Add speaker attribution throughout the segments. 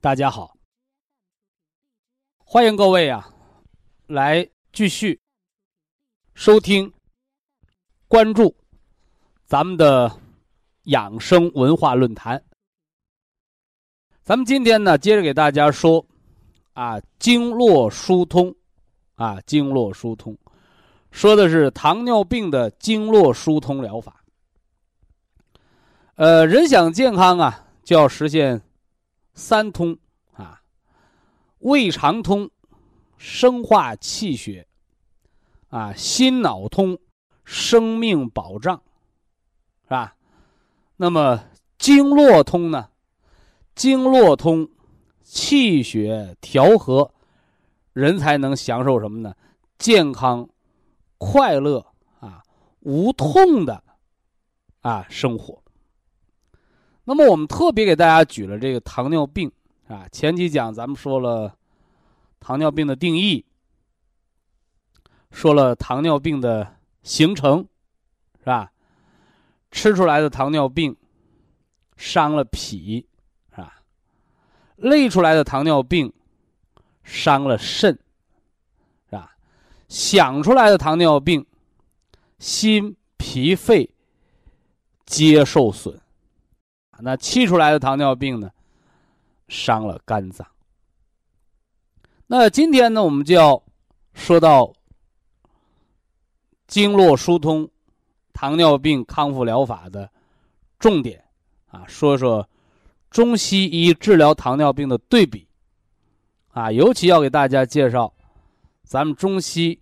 Speaker 1: 大家好，欢迎各位啊，来继续收听、关注咱们的养生文化论坛。咱们今天呢，接着给大家说，啊，经络疏通，啊，经络疏通，说的是糖尿病的经络疏通疗法。呃，人想健康啊，就要实现三通啊，胃肠通，生化气血，啊，心脑通，生命保障，是吧？那么经络通呢？经络通，气血调和，人才能享受什么呢？健康、快乐啊，无痛的啊生活。那么我们特别给大家举了这个糖尿病啊，前几讲咱们说了糖尿病的定义，说了糖尿病的形成，是吧？吃出来的糖尿病伤了脾是吧。累出来的糖尿病，伤了肾，是吧？想出来的糖尿病，心、脾、肺皆受损。那气出来的糖尿病呢，伤了肝脏。那今天呢，我们就要说到经络疏通、糖尿病康复疗法的重点啊，说说。中西医治疗糖尿病的对比，啊，尤其要给大家介绍，咱们中西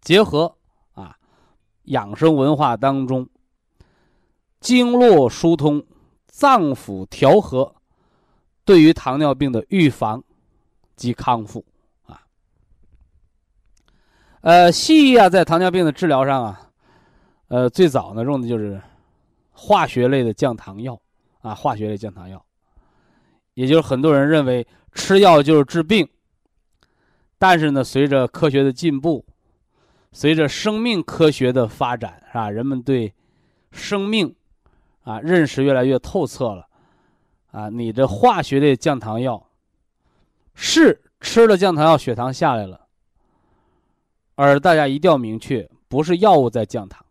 Speaker 1: 结合啊，养生文化当中，经络疏通、脏腑调和，对于糖尿病的预防及康复啊。呃，西医啊，在糖尿病的治疗上啊，呃，最早呢用的就是化学类的降糖药。啊，化学类降糖药，也就是很多人认为吃药就是治病。但是呢，随着科学的进步，随着生命科学的发展，是吧？人们对生命啊认识越来越透彻了。啊，你的化学类降糖药是吃了降糖药，血糖下来了，而大家一定要明确，不是药物在降糖，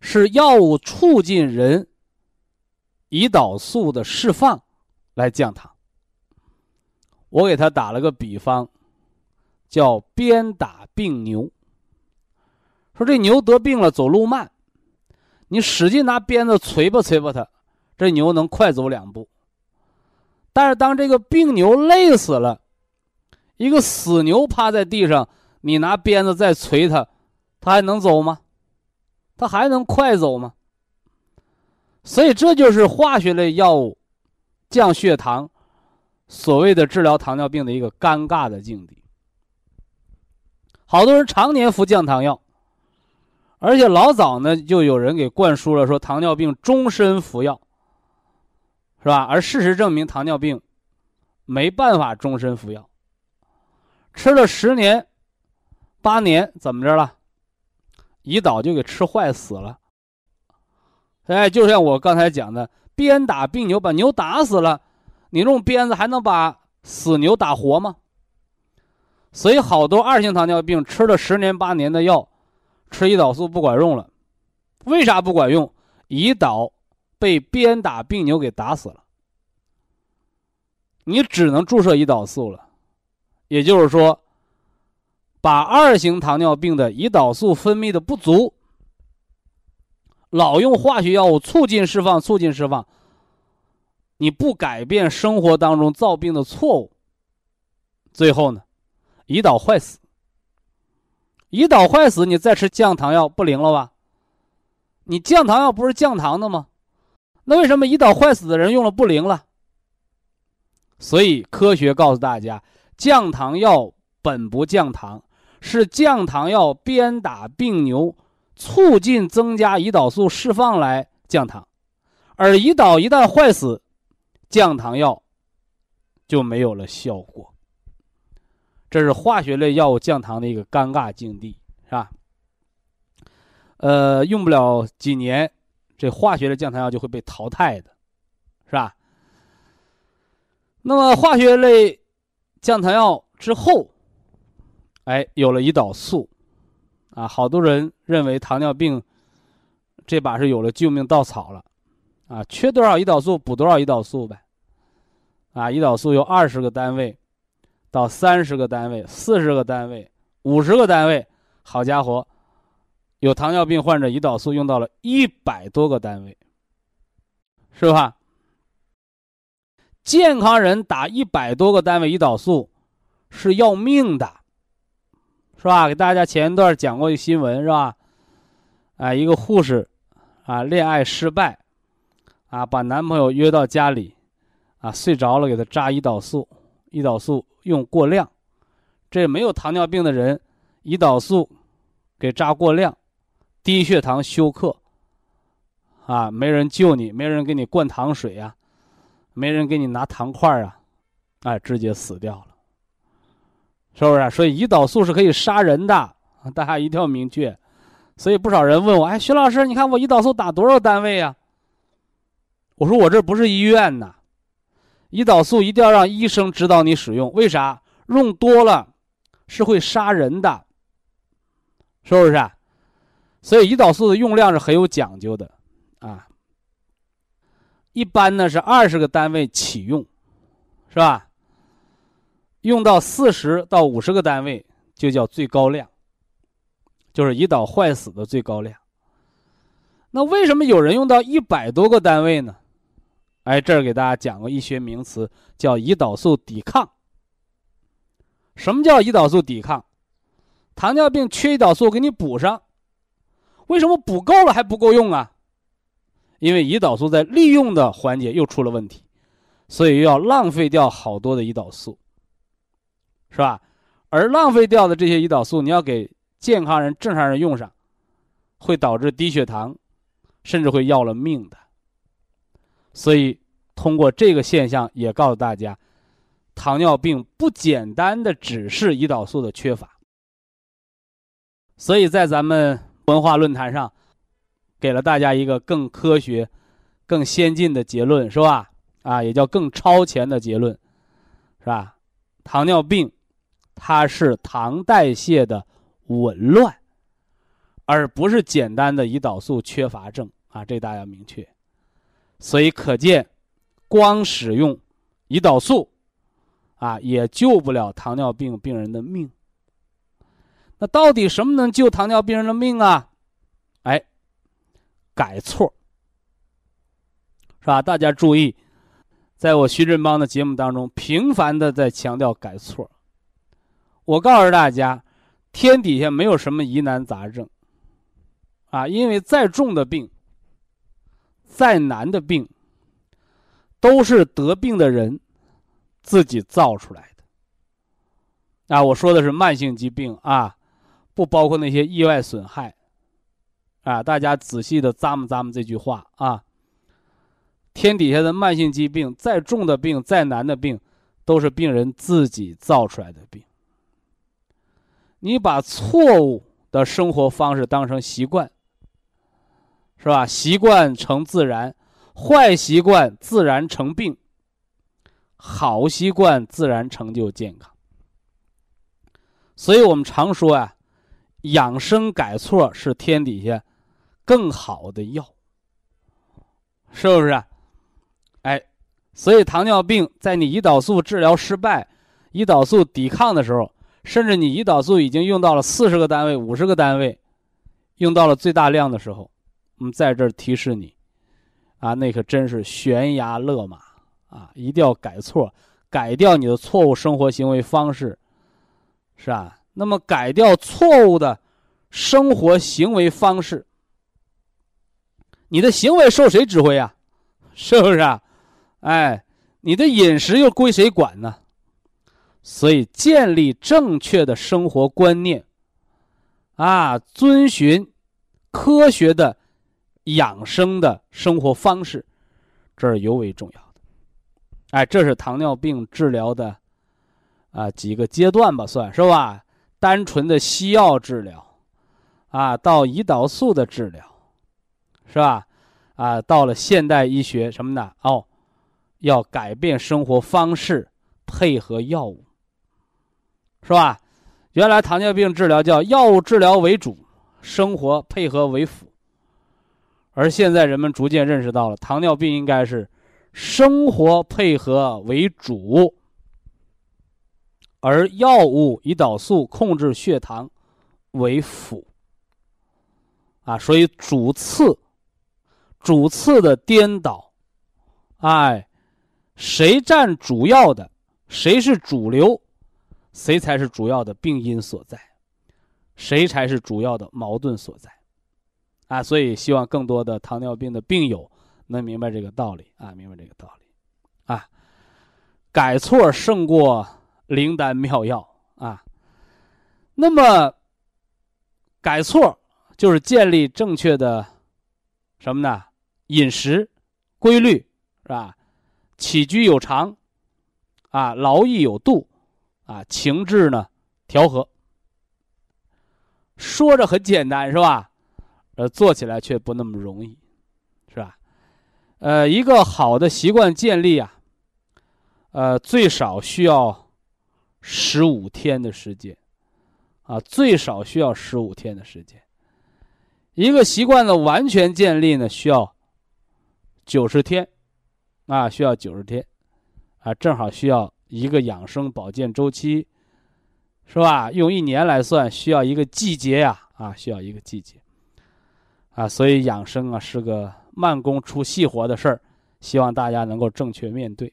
Speaker 1: 是药物促进人。胰岛素的释放来降糖。我给他打了个比方，叫鞭打病牛。说这牛得病了，走路慢，你使劲拿鞭子捶吧捶吧它，这牛能快走两步。但是当这个病牛累死了，一个死牛趴在地上，你拿鞭子再捶它，它还能走吗？它还能快走吗？所以这就是化学类药物降血糖，所谓的治疗糖尿病的一个尴尬的境地。好多人常年服降糖药，而且老早呢就有人给灌输了说糖尿病终身服药，是吧？而事实证明糖尿病没办法终身服药，吃了十年、八年怎么着了？胰岛就给吃坏死了。哎，就像我刚才讲的，鞭打病牛，把牛打死了，你用鞭子还能把死牛打活吗？所以好多二型糖尿病吃了十年八年的药，吃胰岛素不管用了，为啥不管用？胰岛被鞭打病牛给打死了。你只能注射胰岛素了。也就是说，把二型糖尿病的胰岛素分泌的不足，老用化学药物促进释放，促进释放。你不改变生活当中造病的错误，最后呢，胰岛坏死。胰岛坏死，你再吃降糖药不灵了吧？你降糖药不是降糖的吗？那为什么胰岛坏死的人用了不灵了？所以科学告诉大家，降糖药本不降糖，是降糖药鞭打病牛，促进增加胰岛素释放来降糖，而胰岛一旦坏死，降糖药就没有了效果。这是化学类药物降糖的一个尴尬境地，是吧？呃，用不了几年，这化学的降糖药就会被淘汰的，是吧？那么化学类降糖药之后，哎，有了胰岛素，啊，好多人认为糖尿病这把是有了救命稻草了，啊，缺多少胰岛素补多少胰岛素呗，啊，胰岛素有二十个单位到三十个单位、四十个单位、五十个单位，好家伙！有糖尿病患者胰岛素用到了一百多个单位，是吧？健康人打一百多个单位胰岛素是要命的，是吧？给大家前一段讲过一新闻，是吧？啊，一个护士啊，恋爱失败，啊，把男朋友约到家里，啊，睡着了给他扎胰岛素，胰岛素用过量，这没有糖尿病的人，胰岛素给扎过量。低血糖休克，啊，没人救你，没人给你灌糖水呀，没人给你拿糖块啊，哎，直接死掉了，是不是？所以胰岛素是可以杀人的，大家一定要明确。所以不少人问我，哎，徐老师，你看我胰岛素打多少单位呀？我说我这不是医院呐，胰岛素一定要让医生指导你使用，为啥？用多了是会杀人的，是不是？所以胰岛素的用量是很有讲究的，啊，一般呢是二十个单位起用，是吧？用到四十到五十个单位就叫最高量，就是胰岛坏死的最高量。那为什么有人用到一百多个单位呢？哎，这儿给大家讲个医学名词，叫胰岛素抵抗。什么叫胰岛素抵抗？糖尿病缺胰岛素，给你补上。为什么补够了还不够用啊？因为胰岛素在利用的环节又出了问题，所以又要浪费掉好多的胰岛素，是吧？而浪费掉的这些胰岛素，你要给健康人、正常人用上，会导致低血糖，甚至会要了命的。所以，通过这个现象，也告诉大家，糖尿病不简单的只是胰岛素的缺乏。所以在咱们。文化论坛上，给了大家一个更科学、更先进的结论，是吧？啊，也叫更超前的结论，是吧？糖尿病，它是糖代谢的紊乱，而不是简单的胰岛素缺乏症啊，这大家要明确。所以可见，光使用胰岛素，啊，也救不了糖尿病病人的命。那到底什么能救糖尿病人的命啊？哎，改错是吧？大家注意，在我徐振邦的节目当中，频繁的在强调改错。我告诉大家，天底下没有什么疑难杂症啊，因为再重的病、再难的病，都是得病的人自己造出来的。啊，我说的是慢性疾病啊。不包括那些意外损害，啊，大家仔细的咂摸咂摸这句话啊。天底下的慢性疾病，再重的病，再难的病，都是病人自己造出来的病。你把错误的生活方式当成习惯，是吧？习惯成自然，坏习惯自然成病，好习惯自然成就健康。所以我们常说啊。养生改错是天底下更好的药，是不是？哎，所以糖尿病在你胰岛素治疗失败、胰岛素抵抗的时候，甚至你胰岛素已经用到了四十个单位、五十个单位，用到了最大量的时候，我们在这儿提示你，啊，那可真是悬崖勒马啊！一定要改错，改掉你的错误生活行为方式，是吧？那么改掉错误的生活行为方式，你的行为受谁指挥啊？是不是啊？哎，你的饮食又归谁管呢？所以建立正确的生活观念，啊，遵循科学的养生的生活方式，这是尤为重要的。哎，这是糖尿病治疗的啊几个阶段吧，算是吧？单纯的西药治疗，啊，到胰岛素的治疗，是吧？啊，到了现代医学什么呢？哦。要改变生活方式，配合药物，是吧？原来糖尿病治疗叫药物治疗为主，生活配合为辅。而现在人们逐渐认识到了，糖尿病应该是生活配合为主，而药物、胰岛素控制血糖为辅。啊，所以主次，主次的颠倒，哎。谁占主要的，谁是主流，谁才是主要的病因所在，谁才是主要的矛盾所在，啊！所以希望更多的糖尿病的病友能明白这个道理啊，明白这个道理，啊，改错胜过灵丹妙药啊。那么，改错就是建立正确的什么呢？饮食规律是吧？起居有常，啊，劳逸有度，啊，情志呢调和。说着很简单是吧？呃，做起来却不那么容易，是吧？呃，一个好的习惯建立啊，呃，最少需要十五天的时间，啊，最少需要十五天的时间。一个习惯的完全建立呢，需要九十天。啊，需要九十天，啊，正好需要一个养生保健周期，是吧？用一年来算，需要一个季节呀，啊，需要一个季节，啊，所以养生啊是个慢工出细活的事儿，希望大家能够正确面对。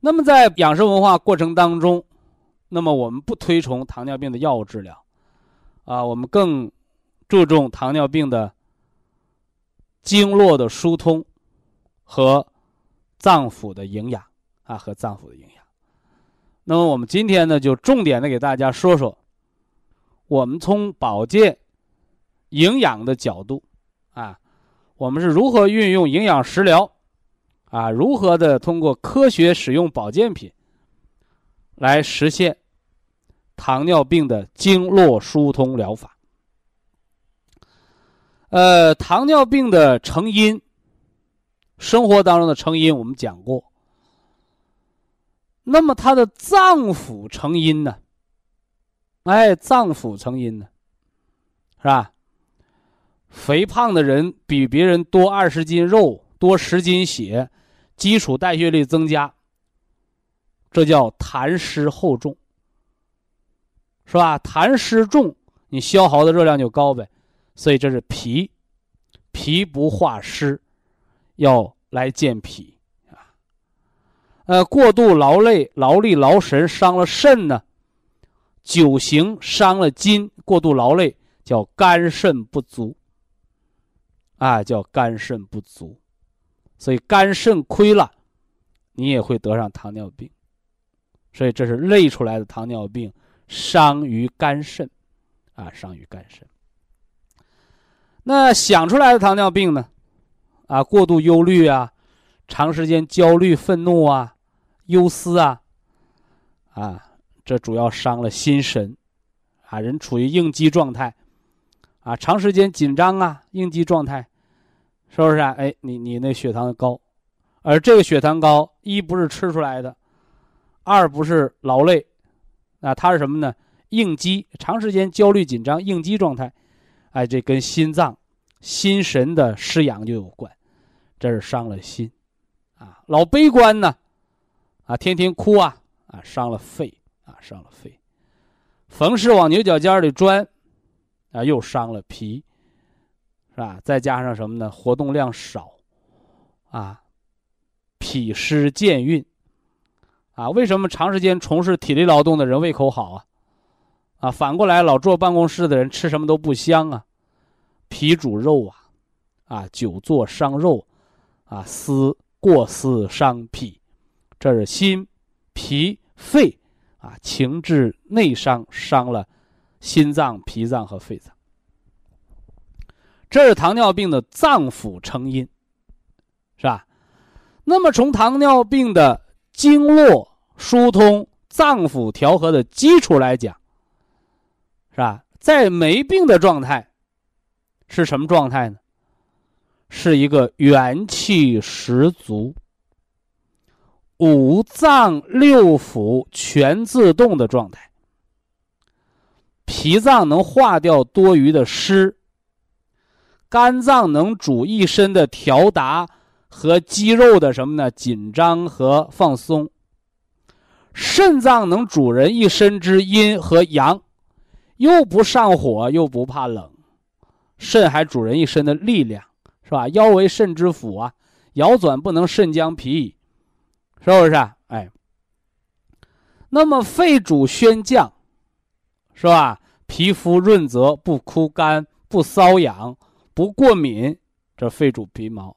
Speaker 1: 那么在养生文化过程当中，那么我们不推崇糖尿病的药物治疗，啊，我们更注重糖尿病的经络的疏通。和脏腑的营养啊，和脏腑的营养。那么我们今天呢，就重点的给大家说说，我们从保健、营养的角度啊，我们是如何运用营养食疗啊，如何的通过科学使用保健品来实现糖尿病的经络疏通疗法。呃，糖尿病的成因。生活当中的成因我们讲过，那么它的脏腑成因呢？哎，脏腑成因呢，是吧？肥胖的人比别人多二十斤肉，多十斤血，基础代谢率增加，这叫痰湿厚重，是吧？痰湿重，你消耗的热量就高呗，所以这是脾，脾不化湿。要来健脾啊，呃，过度劳累、劳力、劳神伤了肾呢，久行伤了筋，过度劳累叫肝肾不足，啊，叫肝肾不足，所以肝肾亏了，你也会得上糖尿病，所以这是累出来的糖尿病，伤于肝肾，啊，伤于肝肾。那想出来的糖尿病呢？啊，过度忧虑啊，长时间焦虑、愤怒啊，忧思啊，啊，这主要伤了心神，啊，人处于应激状态，啊，长时间紧张啊，应激状态，是不是啊？哎，你你那血糖高，而这个血糖高，一不是吃出来的，二不是劳累，啊，它是什么呢？应激，长时间焦虑紧张，应激状态，哎，这跟心脏、心神的失养就有关。这是伤了心，啊，老悲观呢，啊，天天哭啊，啊，伤了肺啊，伤了肺。逢事往牛角尖里钻，啊，又伤了脾，是吧？再加上什么呢？活动量少，啊，脾湿健运，啊，为什么长时间从事体力劳动的人胃口好啊？啊，反过来老坐办公室的人吃什么都不香啊？脾主肉啊，啊，久坐伤肉，啊，思。过思伤脾，这是心、脾、肺啊，情志内伤，伤了心脏、脾脏和肺脏。这是糖尿病的脏腑成因，是吧？那么从糖尿病的经络疏通、脏腑调和的基础来讲，是吧？在没病的状态是什么状态呢？是一个元气十足、五脏六腑全自动的状态。脾脏能化掉多余的湿，肝脏能主一身的调达和肌肉的什么呢？紧张和放松。肾脏能主人一身之阴和阳，又不上火又不怕冷，肾还主人一身的力量。是吧？腰为肾之府啊，腰转不能肾将脾矣，是不是？哎，那么肺主宣降，是吧？皮肤润泽，不枯干，不瘙痒，不过敏，这肺主皮毛。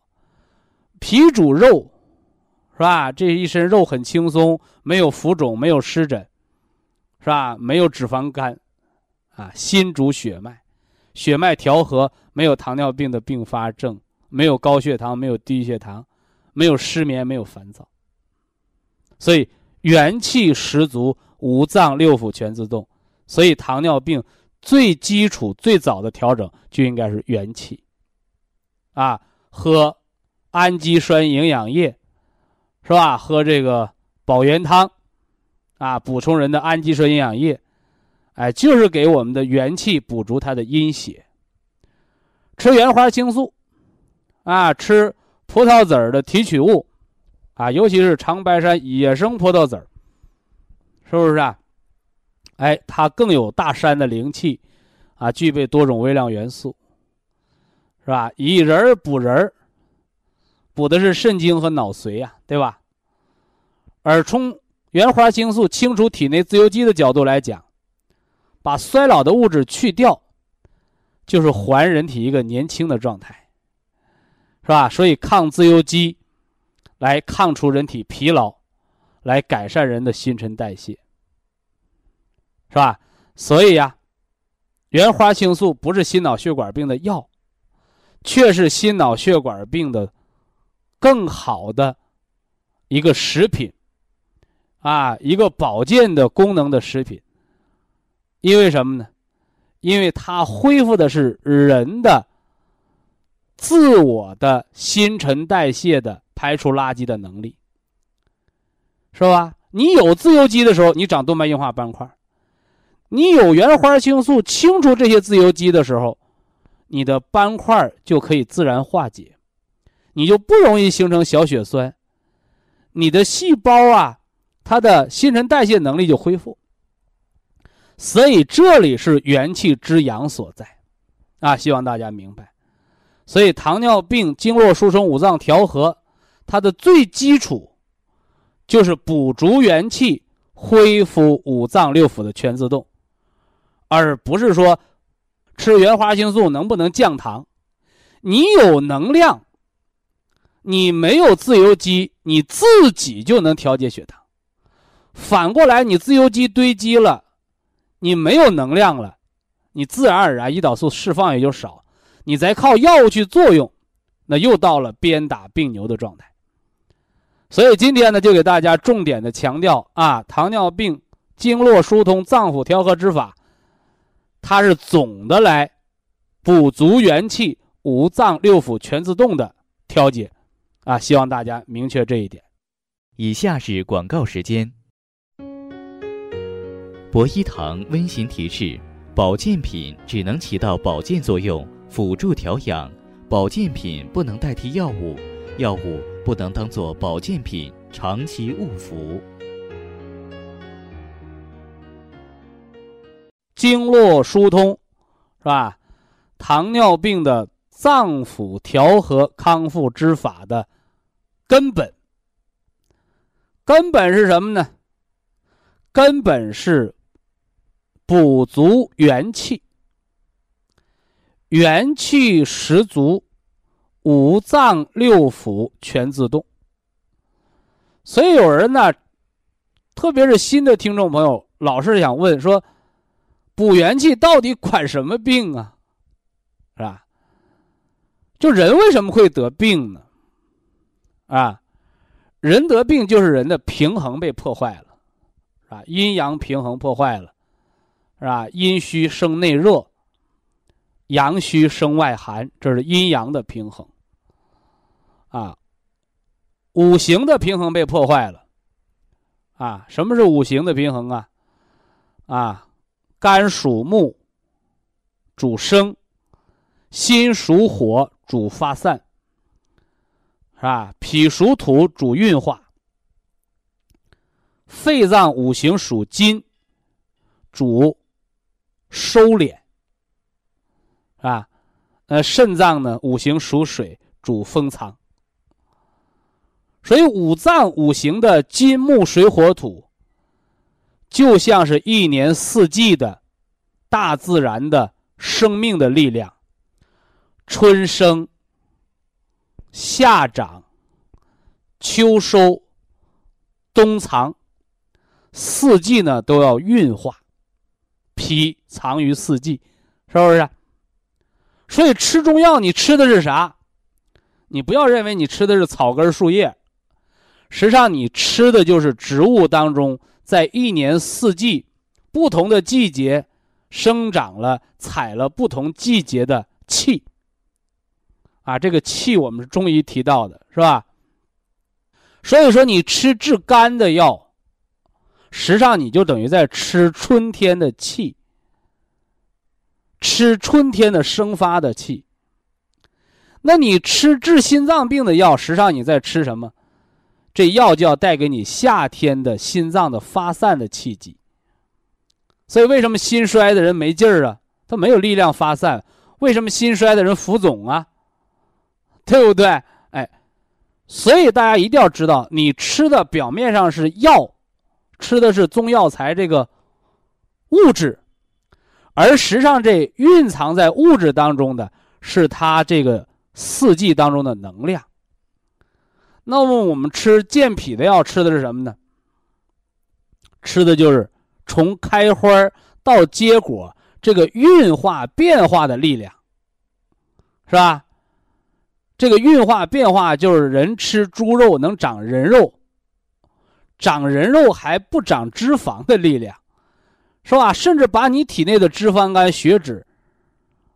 Speaker 1: 脾主肉，是吧？这一身肉很轻松，没有浮肿，没有湿疹，是吧？没有脂肪肝，啊，心主血脉，血脉调和，没有糖尿病的并发症。没有高血糖，没有低血糖，没有失眠，没有烦躁，所以元气十足，五脏六腑全自动。所以糖尿病最基础、最早的调整就应该是元气，啊，喝氨基酸营养液，是吧？喝这个保元汤，啊，补充人的氨基酸营养液，哎，就是给我们的元气补足它的阴血。吃原花青素。啊，吃葡萄籽儿的提取物，啊，尤其是长白山野生葡萄籽儿，是不是啊？哎，它更有大山的灵气，啊，具备多种微量元素，是吧？以人补人，补的是肾精和脑髓呀，对吧？而从原花青素清除体内自由基的角度来讲，把衰老的物质去掉，就是还人体一个年轻的状态。是吧？所以抗自由基，来抗除人体疲劳，来改善人的新陈代谢，是吧？所以呀，原花青素不是心脑血管病的药，却是心脑血管病的更好的一个食品，啊，一个保健的功能的食品。因为什么呢？因为它恢复的是人的。自我的新陈代谢的排除垃圾的能力，是吧？你有自由基的时候，你长动脉硬化斑块；你有原花青素清除这些自由基的时候，你的斑块就可以自然化解，你就不容易形成小血栓，你的细胞啊，它的新陈代谢能力就恢复。所以这里是元气之阳所在，啊，希望大家明白。所以，糖尿病经络疏通、五脏调和，它的最基础就是补足元气、恢复五脏六腑的全自动，而不是说吃原花青素能不能降糖。你有能量，你没有自由基，你自己就能调节血糖。反过来，你自由基堆积了，你没有能量了，你自然而然胰岛素释放也就少。你再靠药物去作用，那又到了鞭打病牛的状态。所以今天呢，就给大家重点的强调啊，糖尿病经络疏通、脏腑调和之法，它是总的来补足元气、五脏六腑全自动的调节啊，希望大家明确这一点。
Speaker 2: 以下是广告时间。博一堂温馨提示：保健品只能起到保健作用。辅助调养，保健品不能代替药物，药物
Speaker 3: 不能当做保健品长期误服。
Speaker 1: 经络疏通，是吧？糖尿病的脏腑调和康复之法的根本，根本是什么呢？根本是补足元气，元气十足，五脏六腑全自动。所以有人呢，特别是新的听众朋友，老是想问说。补元气到底管什么病啊？是吧？就人为什么会得病呢？啊，人得病就是人的平衡被破坏了，啊，阴阳平衡破坏了，是吧？阴虚生内热，阳虚生外寒，这是阴阳的平衡。啊，五行的平衡被破坏了。啊，什么是五行的平衡啊？啊？肝属木，主生；心属火，主发散，是吧？脾属土，主运化；肺脏五行属金，主收敛，是吧？呃，肾脏呢，五行属水，主封藏。所以五脏五行的金木水火土。就像是一年四季的大自然的生命的力量，春生、夏长、秋收、冬藏，四季呢都要运化，脾藏于四季，是不是？所以吃中药，你吃的是啥？你不要认为你吃的是草根树叶，实际上你吃的就是植物当中。在一年四季不同的季节生长了，采了不同季节的气。啊，这个气我们是中医提到的，是吧？所以说，你吃治肝的药，实际上你就等于在吃春天的气，吃春天的生发的气。那你吃治心脏病的药，实际上你在吃什么？这药就要带给你夏天的心脏的发散的气机，所以为什么心衰的人没劲儿啊？他没有力量发散。为什么心衰的人浮肿啊？对不对？哎，所以大家一定要知道，你吃的表面上是药，吃的是中药材这个物质，而实际上这蕴藏在物质当中的是它这个四季当中的能量。那么我们吃健脾的药，吃的是什么呢？吃的就是从开花到结果这个运化变化的力量，是吧？这个运化变化就是人吃猪肉能长人肉，长人肉还不长脂肪的力量，是吧？甚至把你体内的脂肪肝、血脂，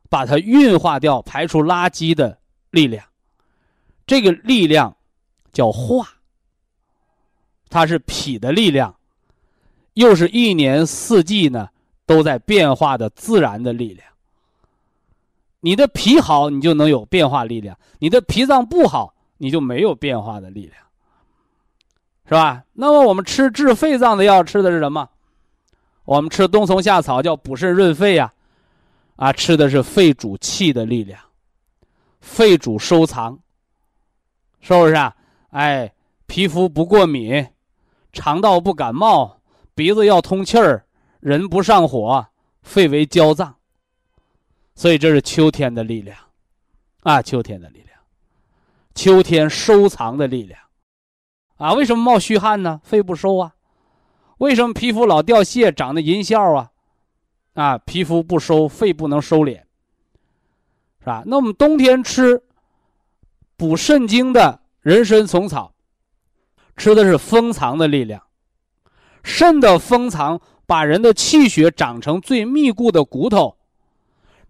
Speaker 1: 把它运化掉，排出垃圾的力量，这个力量。叫化，它是脾的力量，又是一年四季呢都在变化的自然的力量。你的脾好，你就能有变化力量；你的脾脏不好，你就没有变化的力量，是吧？那么我们吃治肺脏的药，吃的是什么？我们吃冬虫夏草，叫补肾润肺呀，啊，吃的是肺主气的力量，肺主收藏，是不是啊？哎，皮肤不过敏，肠道不感冒，鼻子要通气儿，人不上火，肺为焦脏。所以这是秋天的力量，啊，秋天的力量，秋天收藏的力量，啊，为什么冒虚汗呢？肺不收啊。为什么皮肤老掉屑，长的银屑啊？啊，皮肤不收，肺不能收敛，是吧？那我们冬天吃补肾精的。人参虫草，吃的是封藏的力量。肾的封藏把人的气血长成最密固的骨头，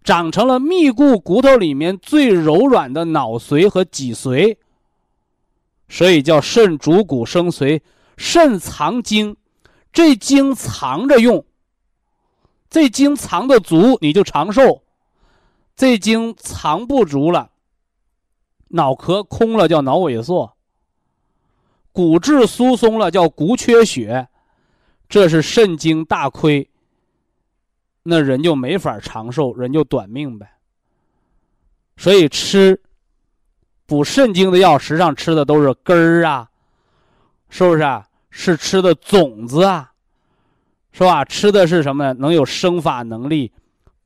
Speaker 1: 长成了密固骨头里面最柔软的脑髓和脊髓。所以叫肾主骨生髓，肾藏精，这精藏着用。这精藏的足，你就长寿；这精藏不足了。脑壳空了叫脑萎缩，骨质疏松了，叫骨缺血，这是肾精大亏，那人就没法长寿，人就短命呗。所以吃补肾精的药，实际上吃的都是根儿啊，是不是啊？是吃的种子啊，是吧？吃的是什么呢？能有生发能力，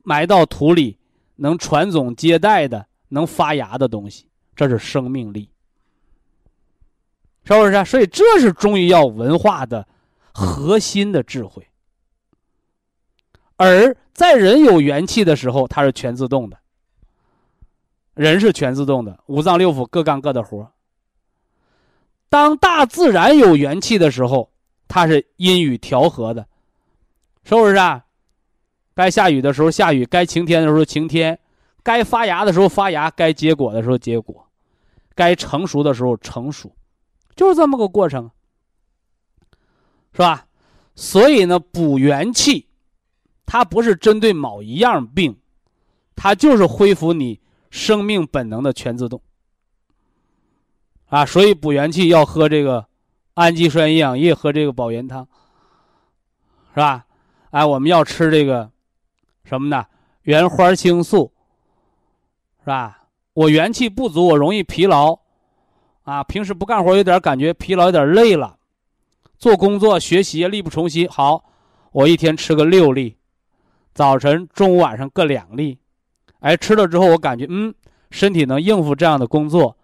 Speaker 1: 埋到土里能传宗接代的，能发芽的东西，这是生命力，是不是？所以这是中医药文化的核心的智慧。而在人有元气的时候，它是全自动的。人是全自动的，五脏六腑各干各的活当大自然有元气的时候，它是阴雨调和的，是不是啊？该下雨的时候下雨，该晴天的时候晴天，该发芽的时候发芽，该结果的时候结果，该成熟的时候成熟，就是这么个过程，是吧？所以呢，补元气，它不是针对某一样病，它就是恢复你。生命本能的全自动啊，所以补元气要喝这个氨基酸营养液，喝这个保元汤，是吧？哎，我们要吃这个什么呢？原花青素，是吧？我元气不足，我容易疲劳啊，平时不干活有点感觉疲劳，有点累了，做工作学习力不从心。好，我一天吃个六粒，早晨、中午、晚上各两粒。哎，吃了之后我感觉，嗯，身体能应付这样的工作，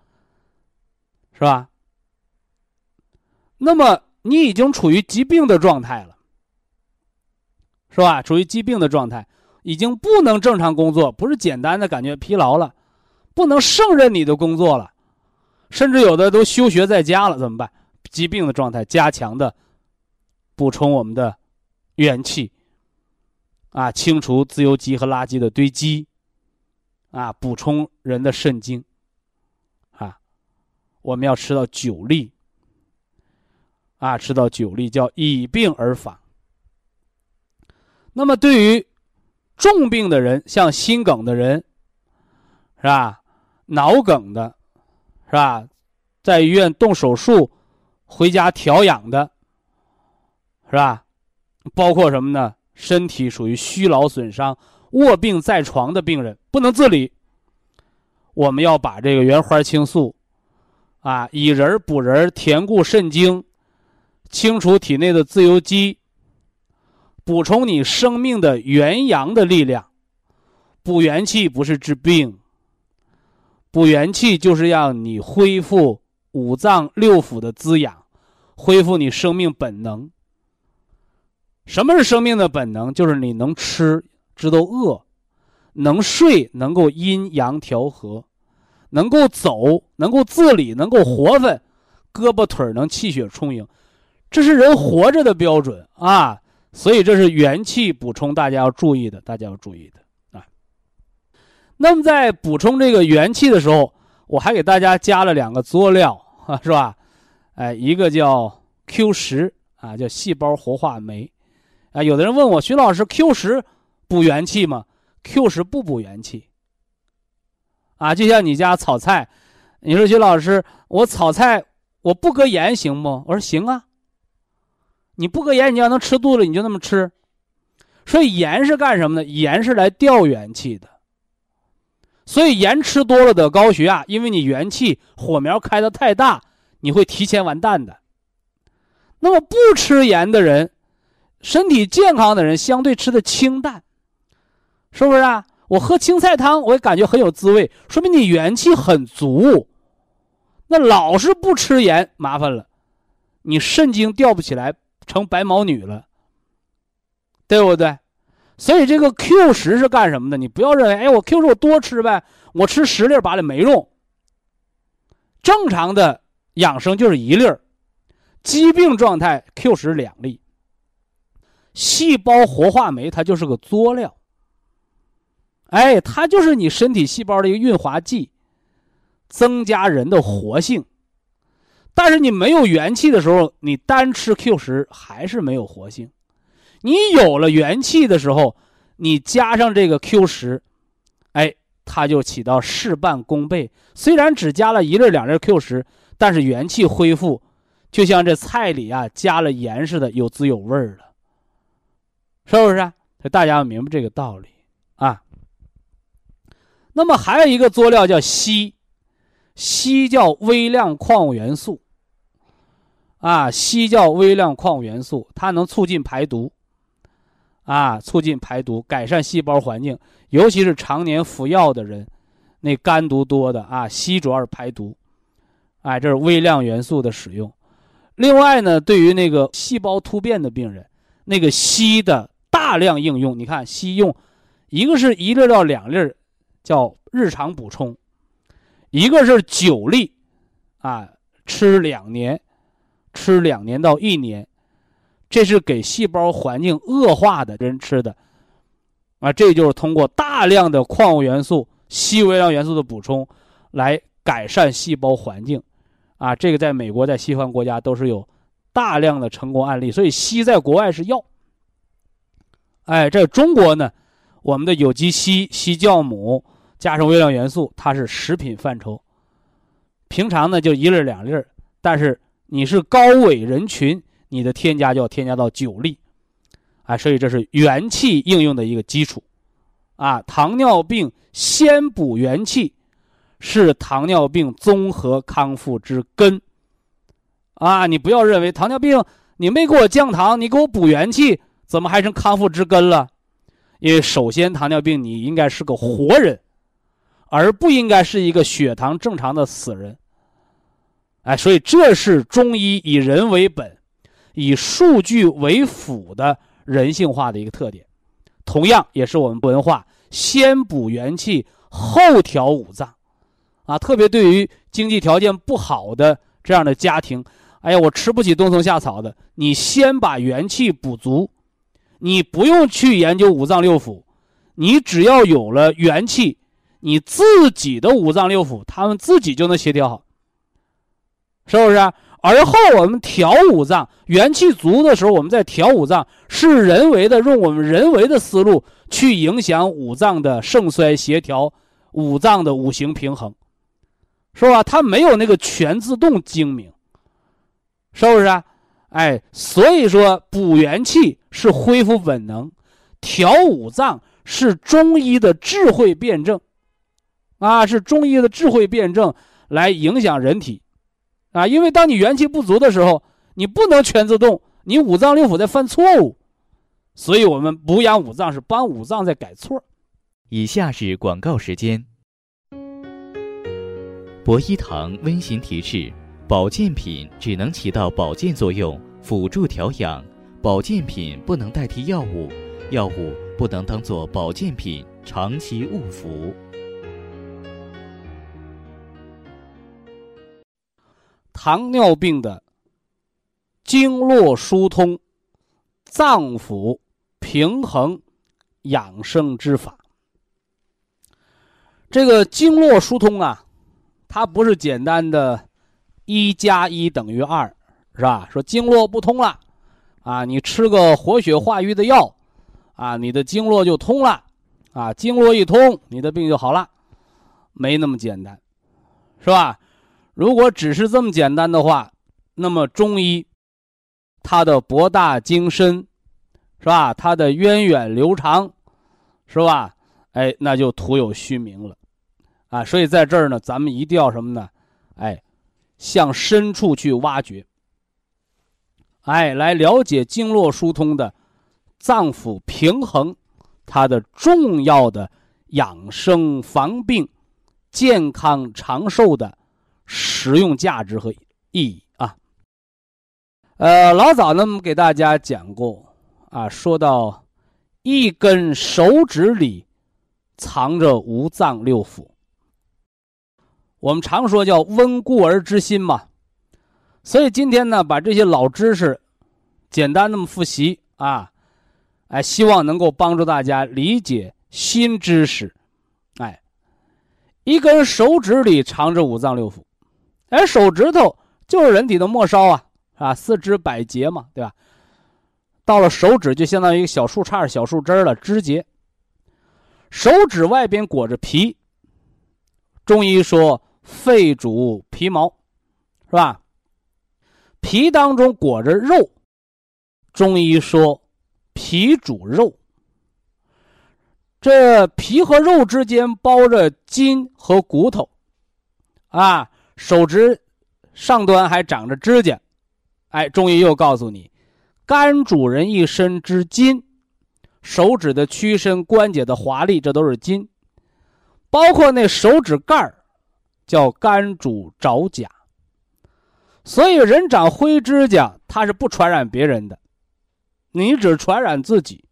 Speaker 1: 是吧？那么你已经处于疾病的状态了，是吧？处于疾病的状态，已经不能正常工作，不是简单的感觉疲劳了，不能胜任你的工作了，甚至有的都休学在家了，怎么办？疾病的状态，加强的补充我们的元气，啊，清除自由基和垃圾的堆积。啊，补充人的肾精，啊，我们要吃到九粒，啊，吃到九粒叫以病而访。那么对于重病的人，像心梗的人，是吧？脑梗的，是吧？在医院动手术，回家调养的，是吧？包括什么呢？身体属于虚劳损伤。卧病在床的病人不能自理，我们要把这个原花青素，啊，以仁补仁，填固肾精，清除体内的自由基，补充你生命的元阳的力量。补元气不是治病，补元气就是让你恢复五脏六腑的滋养，恢复你生命本能。什么是生命的本能？就是你能吃。知道饿，能睡，能够阴阳调和，能够走，能够自理，能够活分，胳膊腿能气血充盈，这是人活着的标准啊！所以这是元气补充，大家要注意的，大家要注意的啊。那么在补充这个元气的时候，我还给大家加了两个佐料啊，是吧？哎，一个叫 Q 十啊，叫细胞活化酶啊。有的人问我，徐老师，Q 十。补元气吗？Q 十不补元气。啊，就像你家炒菜，你说徐老师，我炒菜我不搁盐行不？我说行啊。你不搁盐，你要能吃肚子，你就那么吃。所以盐是干什么的？盐是来调元气的。所以盐吃多了得高血压，因为你元气火苗开的太大，你会提前完蛋的。那么不吃盐的人，身体健康的人，相对吃的清淡。是不是啊？我喝青菜汤，我也感觉很有滋味，说明你元气很足。那老是不吃盐，麻烦了，你肾精调不起来，成白毛女了，对不对？所以这个 Q 十是干什么的？你不要认为，哎，我 Q 十我多吃呗，我吃十粒八粒没用。正常的养生就是一粒儿，疾病状态 Q 十两粒。细胞活化酶它就是个佐料。哎，它就是你身体细胞的一个润滑剂，增加人的活性。但是你没有元气的时候，你单吃 Q 十还是没有活性。你有了元气的时候，你加上这个 Q 十，哎，它就起到事半功倍。虽然只加了一粒两粒 Q 十，但是元气恢复就像这菜里啊加了盐似的，有滋有味儿了，是不是啊？大家要明白这个道理啊。那么还有一个佐料叫硒，硒叫微量矿物元素。啊，硒叫微量矿物元素，它能促进排毒，啊，促进排毒，改善细胞环境，尤其是常年服药的人，那肝毒多的啊，硒主要是排毒，哎，这是微量元素的使用。另外呢，对于那个细胞突变的病人，那个硒的大量应用，你看硒用，一个是一粒到两粒，叫日常补充，一个是九粒，啊，吃两年。吃两年到一年，这是给细胞环境恶化的人吃的，啊，这就是通过大量的矿物元素、硒微量元素的补充，来改善细胞环境，啊，这个在美国、在西方国家都是有大量的成功案例，所以硒在国外是药。哎，在中国呢，我们的有机硒、硒酵母加上微量元素，它是食品范畴，平常呢就一粒两粒，但是。你是高危人群，你的添加就要添加到九粒，啊，所以这是元气应用的一个基础，啊，糖尿病先补元气，是糖尿病综合康复之根，啊，你不要认为糖尿病你没给我降糖，你给我补元气，怎么还成康复之根了？因为首先糖尿病你应该是个活人，而不应该是一个血糖正常的死人。哎，所以这是中医以人为本，以数据为辅的人性化的一个特点，同样也是我们文化先补元气后调五脏，啊，特别对于经济条件不好的这样的家庭，哎呀，我吃不起冬虫夏草的，你先把元气补足，你不用去研究五脏六腑，你只要有了元气，你自己的五脏六腑他们自己就能协调好。是不是？而后我们调五脏，元气足的时候，我们再调五脏，是人为的，用我们人为的思路去影响五脏的盛衰协调，五脏的五行平衡，是吧？它没有那个全自动精明，是不是？啊？哎，所以说补元气是恢复本能，调五脏是中医的智慧辩证，啊，是中医的智慧辩证来影响人体。啊，因为当你元气不足的时候，你不能全自动，你五脏六腑在犯错误，所以我们补养五脏是帮五脏在改错。
Speaker 3: 以下是广告时间。博一堂温馨提示：保健品只能起到保健作用，辅助调养；保健品不能代替药物，药物不能当做保健品长期误服。
Speaker 1: 糖尿病的经络疏通、脏腑平衡养生之法。这个经络疏通啊，它不是简单的“一加一等于二”，是吧？说经络不通了，啊，你吃个活血化瘀的药，啊，你的经络就通了，啊，经络一通，你的病就好了，没那么简单，是吧？如果只是这么简单的话，那么中医它的博大精深，是吧？它的源远流长，是吧？哎，那就徒有虚名了，啊！所以在这儿呢，咱们一定要什么呢？哎，向深处去挖掘，哎，来了解经络疏通的脏腑平衡，它的重要的养生防病、健康长寿的。实用价值和意义啊，呃，老早呢，我们给大家讲过啊，说到一根手指里藏着五脏六腑，我们常说叫温故而知新嘛，所以今天呢，把这些老知识简单那么复习啊，哎，希望能够帮助大家理解新知识，哎，一根手指里藏着五脏六腑。哎，手指头就是人体的末梢啊，啊，四肢百节嘛，对吧？到了手指就相当于一个小树杈、小树枝了，枝节。手指外边裹着皮，中医说肺主皮毛，是吧？皮当中裹着肉，中医说皮主肉。这皮和肉之间包着筋和骨头，啊，手指上端还长着指甲，哎，中医又告诉你，肝主人一身之筋，手指的屈伸、关节的华丽，这都是筋，包括那手指盖儿，叫肝主爪甲。所以人长灰指甲，它是不传染别人的，你只传染自己。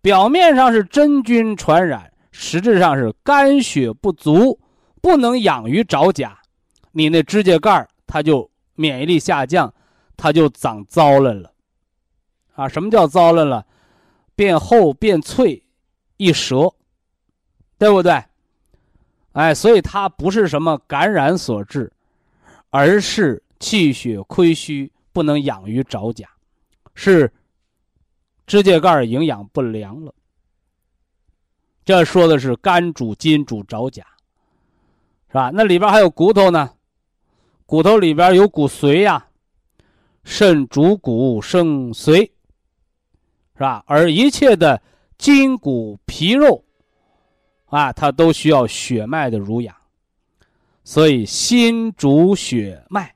Speaker 1: 表面上是真菌传染，实质上是肝血不足，不能养于爪甲，你那指甲盖它就免疫力下降，它就长糟了了。啊，什么叫糟了了？变厚变脆，一折，对不对？哎，所以它不是什么感染所致，而是气血亏虚，不能养于爪甲，是。指甲盖营养不良了，这说的是肝主筋主爪甲，是吧？那里边还有骨头呢，骨头里边有骨髓呀，肾主骨生髓，是吧？而一切的筋骨皮肉，啊，它都需要血脉的濡养，所以心主血脉，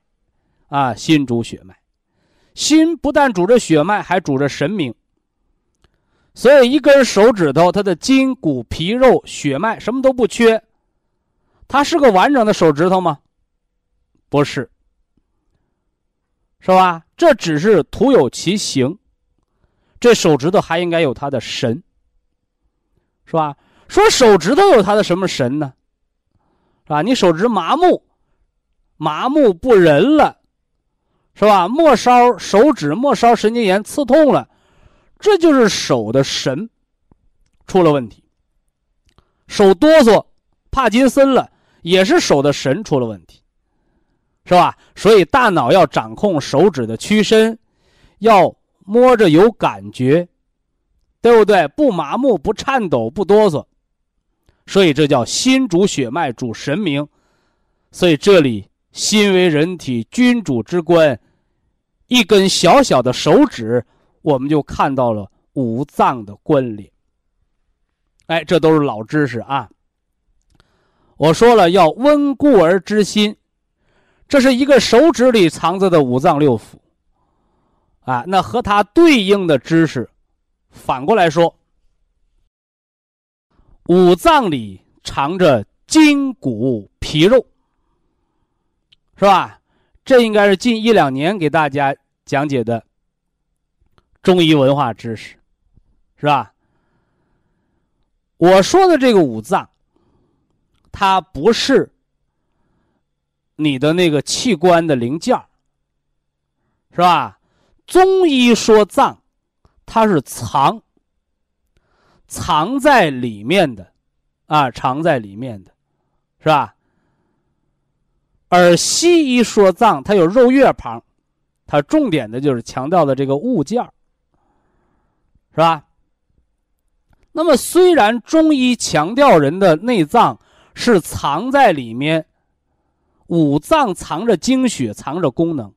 Speaker 1: 啊，心主血脉，心不但主着血脉，还主着神明。所以，一根手指头，它的筋骨皮肉血脉什么都不缺，它是个完整的手指头吗？不是，是吧？这只是徒有其形，这手指头还应该有它的神，是吧？说手指头有它的什么神呢？是吧？你手指麻木，麻木不仁了，是吧？末梢手指末梢神经炎刺痛了。这就是手的神出了问题，手哆嗦、帕金森了，也是手的神出了问题，是吧？所以大脑要掌控手指的屈伸，要摸着有感觉，对不对？不麻木、不颤抖、不哆嗦，所以这叫心主血脉，主神明。所以这里心为人体君主之官，一根小小的手指。我们就看到了五脏的关联，哎，这都是老知识啊。我说了，要温故而知新，这是一个手指里藏着的五脏六腑，啊，那和它对应的知识，反过来说，五脏里藏着筋骨皮肉，是吧？这应该是近一两年给大家讲解的。中医文化知识，是吧？我说的这个五脏，它不是你的那个器官的零件是吧？中医说脏，它是藏，藏在里面的，啊，藏在里面的，是吧？而西医说脏，它有肉月旁，它重点的就是强调的这个物件是吧？那么，虽然中医强调人的内脏是藏在里面，五脏藏着精血，藏着功能，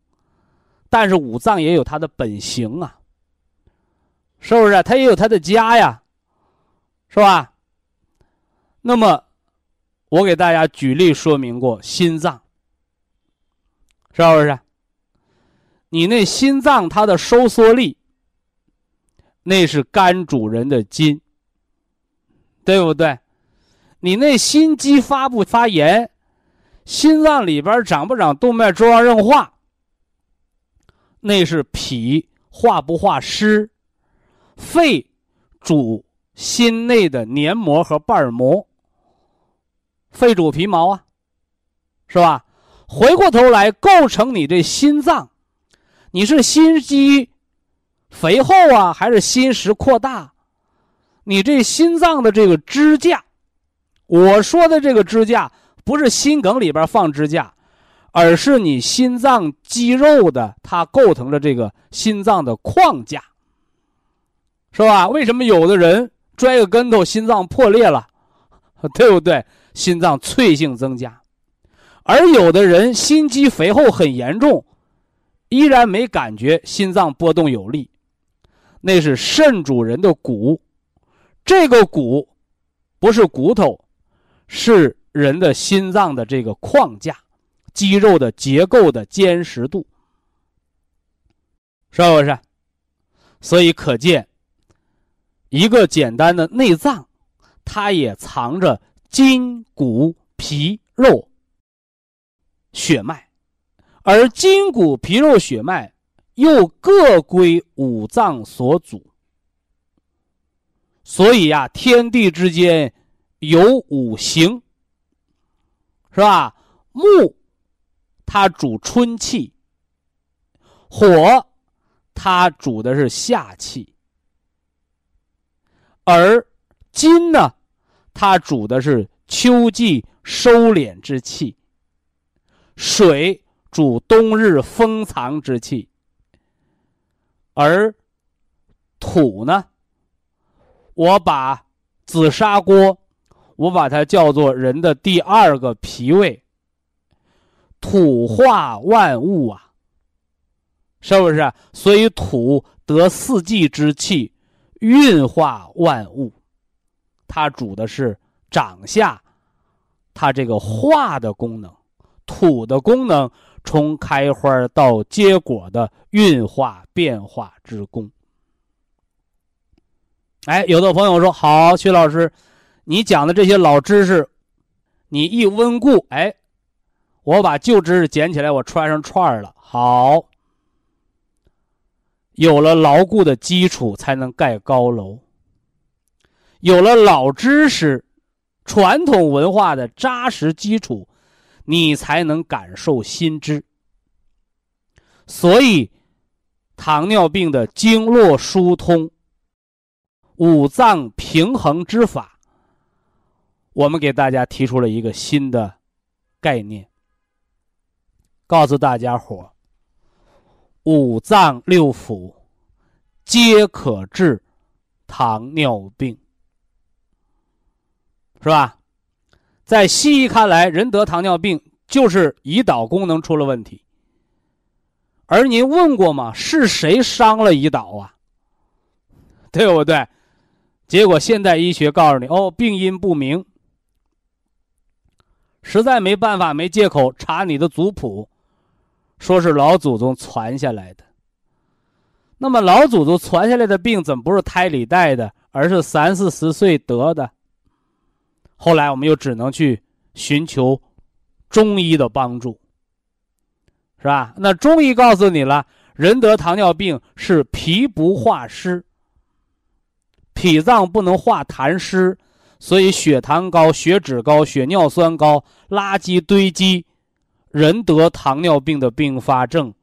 Speaker 1: 但是五脏也有它的本性啊，是不是？它也有它的家呀，是吧？那么，我给大家举例说明过，心脏，是不是？你那心脏它的收缩力。那是肝主人的筋，对不对？你那心肌发不发炎？心脏里边长不长动脉粥样硬化？那是脾化不化湿？肺主心内的黏膜和瓣膜，肺主皮毛啊，是吧？回过头来构成你这心脏，你是心肌。肥厚啊，还是心室扩大？你这心脏的这个支架，我说的这个支架不是心梗里边放支架，而是你心脏肌肉的它构成了这个心脏的框架，是吧？为什么有的人摔个跟头心脏破裂了，对不对？心脏脆性增加，而有的人心肌肥厚很严重，依然没感觉心脏波动有力，那是肾主人的骨，这个骨不是骨头，是人的心脏的这个框架，肌肉的结构的坚实度，是不是？所以可见，一个简单的内脏，它也藏着筋骨皮肉血脉。而筋骨皮肉血脉又各归五脏所主，所以呀，天地之间有五行，是吧？木它主春气，火它主的是夏气，而金呢，它主的是秋季收敛之气，水。主冬日封藏之气，而土呢？我把紫砂锅，我把它叫做人的第二个脾胃。土化万物啊，是不是？所以土得四季之气，运化万物。它主的是长下，它这个化的功能，土的功能。从开花到结果的运化变化之功。哎，有的朋友说：“好，徐老师，你讲的这些老知识，你一温故，哎，我把旧知识捡起来，我穿上串儿了。好，有了牢固的基础，才能盖高楼。有了老知识、传统文化的扎实基础。”你才能感受新知。所以，糖尿病的经络疏通、五脏平衡之法，我们给大家提出了一个新的概念，告诉大家伙五脏六腑皆可治糖尿病，是吧？在西医看来，人得糖尿病就是胰岛功能出了问题。而您问过吗？是谁伤了胰岛啊？对不对？结果现代医学告诉你，哦，病因不明。实在没办法，没借口，查你的族谱，说是老祖宗传下来的。那么老祖宗传下来的病，怎么不是胎里带的，而是三四十岁得的？后来我们又只能去寻求中医的帮助，是吧？那中医告诉你了，人得糖尿病是脾不化湿，脾脏不能化痰湿，所以血糖高、血脂高、血尿酸高，垃圾堆积，人得糖尿病的并发症，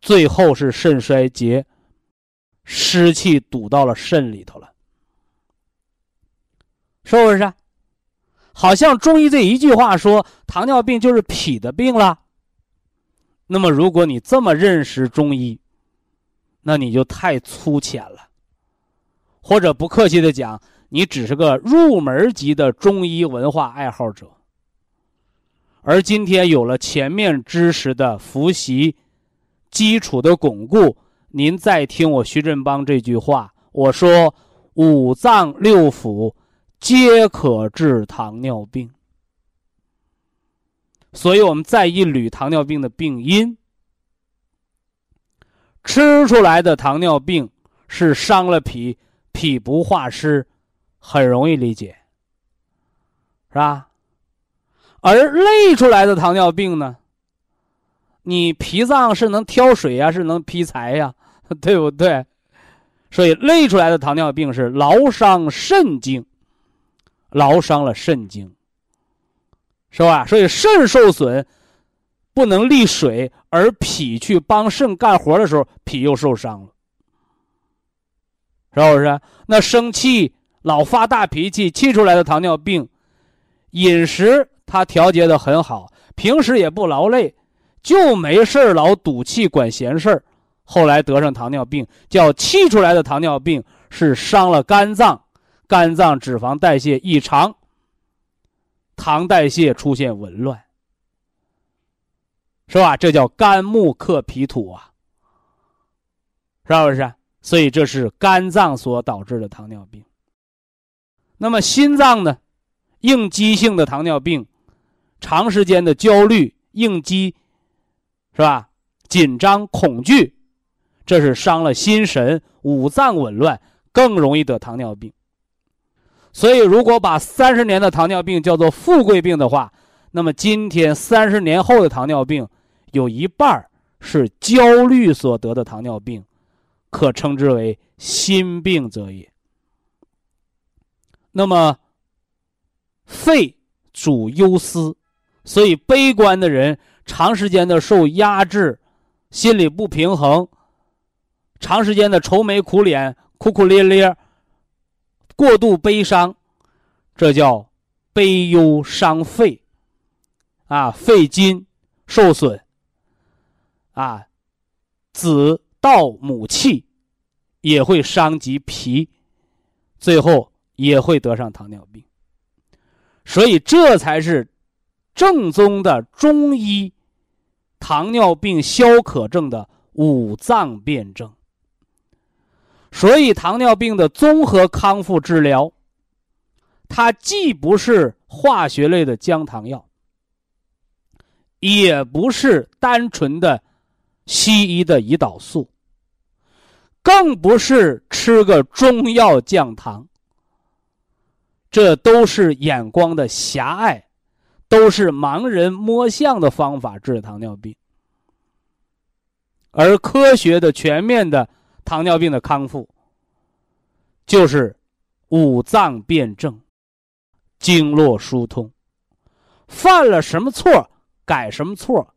Speaker 1: 最后是肾衰竭，湿气堵到了肾里头了，是不是？好像中医这一句话说糖尿病就是脾的病了。那么，如果你这么认识中医，那你就太粗浅了，或者不客气的讲，你只是个入门级的中医文化爱好者。而今天有了前面知识的复习，基础的巩固，您再听我徐振邦这句话，我说五脏六腑。皆可治糖尿病，所以我们再一捋糖尿病的病因，吃出来的糖尿病是伤了脾，脾不化湿，很容易理解，是吧？而累出来的糖尿病呢，你脾脏是能挑水呀，是能劈柴呀，对不对？所以累出来的糖尿病是劳伤肾经。劳伤了肾经，是吧？所以肾受损，不能利水，而脾去帮肾干活的时候，脾又受伤了，是不是？那生气、老发大脾气，气出来的糖尿病，饮食他调节的很好，平时也不劳累，就没事老赌气管闲事儿后来得上糖尿病，叫气出来的糖尿病是伤了肝脏。肝脏脂肪代谢异常，糖代谢出现紊乱，是吧？这叫肝木克脾土啊，是不是？所以这是肝脏所导致的糖尿病。那么心脏呢？应激性的糖尿病，长时间的焦虑、应激，是吧？紧张、恐惧，这是伤了心神，五脏紊乱，更容易得糖尿病。所以，如果把三十年的糖尿病叫做富贵病的话，那么今天三十年后的糖尿病，有一半是焦虑所得的糖尿病，可称之为心病则也。那么，肺主忧思，所以悲观的人长时间的受压制，心理不平衡，长时间的愁眉苦脸、哭哭咧咧，过度悲伤，这叫悲忧伤肺，啊，肺筋受损，啊，子盗母气，也会伤及脾，最后也会得上糖尿病。所以，这才是正宗的中医糖尿病消渴症的五脏辩证。所以，糖尿病的综合康复治疗，它既不是化学类的降糖药，也不是单纯的西医的胰岛素，更不是吃个中药降糖。这都是眼光的狭隘，都是盲人摸象的方法治糖尿病。而科学的、全面的糖尿病的康复，就是五脏辩证、经络疏通。犯了什么错，改什么错。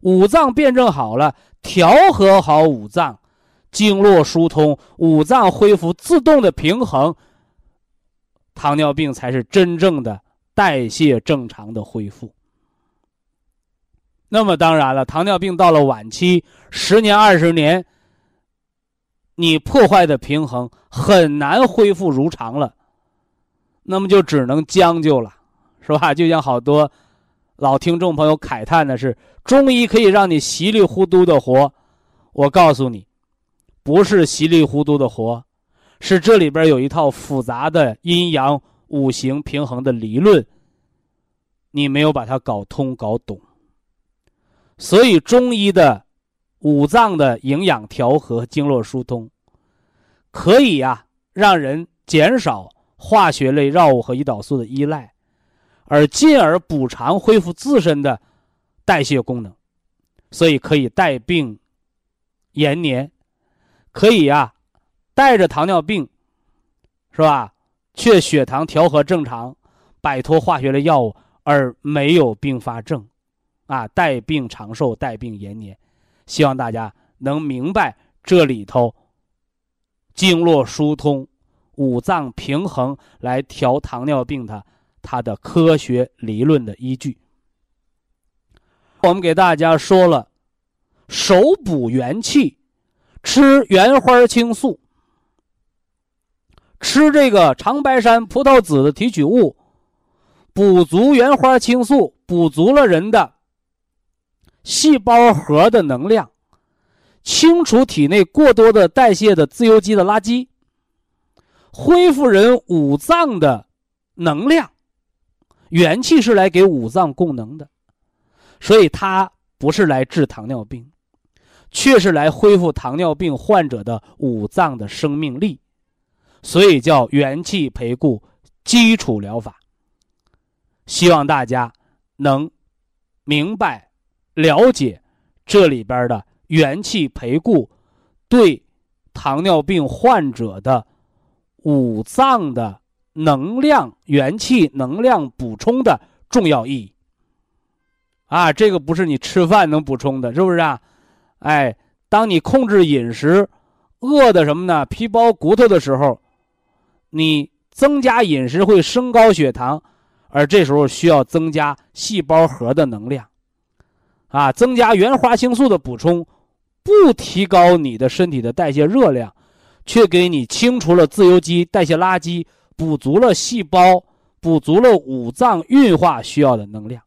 Speaker 1: 五脏辩证好了，调和好五脏，经络疏通，五脏恢复自动的平衡。糖尿病才是真正的代谢正常的恢复。那么当然了，糖尿病到了晚期，十年二十年，你破坏的平衡很难恢复如常了，那么就只能将就了，是吧？就像好多老听众朋友慨叹的是，中医可以让你稀里糊涂的活，我告诉你，不是稀里糊涂的活。是这里边有一套复杂的阴阳五行平衡的理论，你没有把它搞通搞懂。所以中医的五脏的营养调和、经络疏通，可以呀让人减少化学类药物和胰岛素的依赖，而进而补偿恢复自身的代谢功能，所以可以带病延年，可以呀。带着糖尿病，是吧？却血糖调和正常，摆脱化学的药物，而没有并发症，啊，带病长寿，带病延年。希望大家能明白这里头经络疏通、五脏平衡来调糖尿病的它的科学理论的依据。我们给大家说了，手补元气，吃原花青素。吃这个长白山葡萄籽的提取物，补足原花青素，补足了人的细胞核的能量，清除体内过多的代谢的自由基的垃圾，恢复人五脏的能量。元气是来给五脏供能的，所以它不是来治糖尿病，却是来恢复糖尿病患者的五脏的生命力。所以叫元气培固基础疗法。希望大家能明白、了解这里边的元气培固对糖尿病患者的五脏的能量、元气能量补充的重要意义。啊，这个不是你吃饭能补充的，是不是啊？哎，当你控制饮食，饿的什么呢？皮包骨头的时候。你增加饮食会升高血糖，而这时候需要增加细胞核的能量，啊，增加原花青素的补充，不提高你的身体的代谢热量，却给你清除了自由基、代谢垃圾，补足了细胞，补足了五脏运化需要的能量。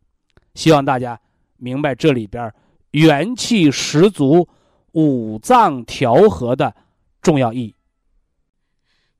Speaker 1: 希望大家明白这里边元气十足、五脏调和的重要意义。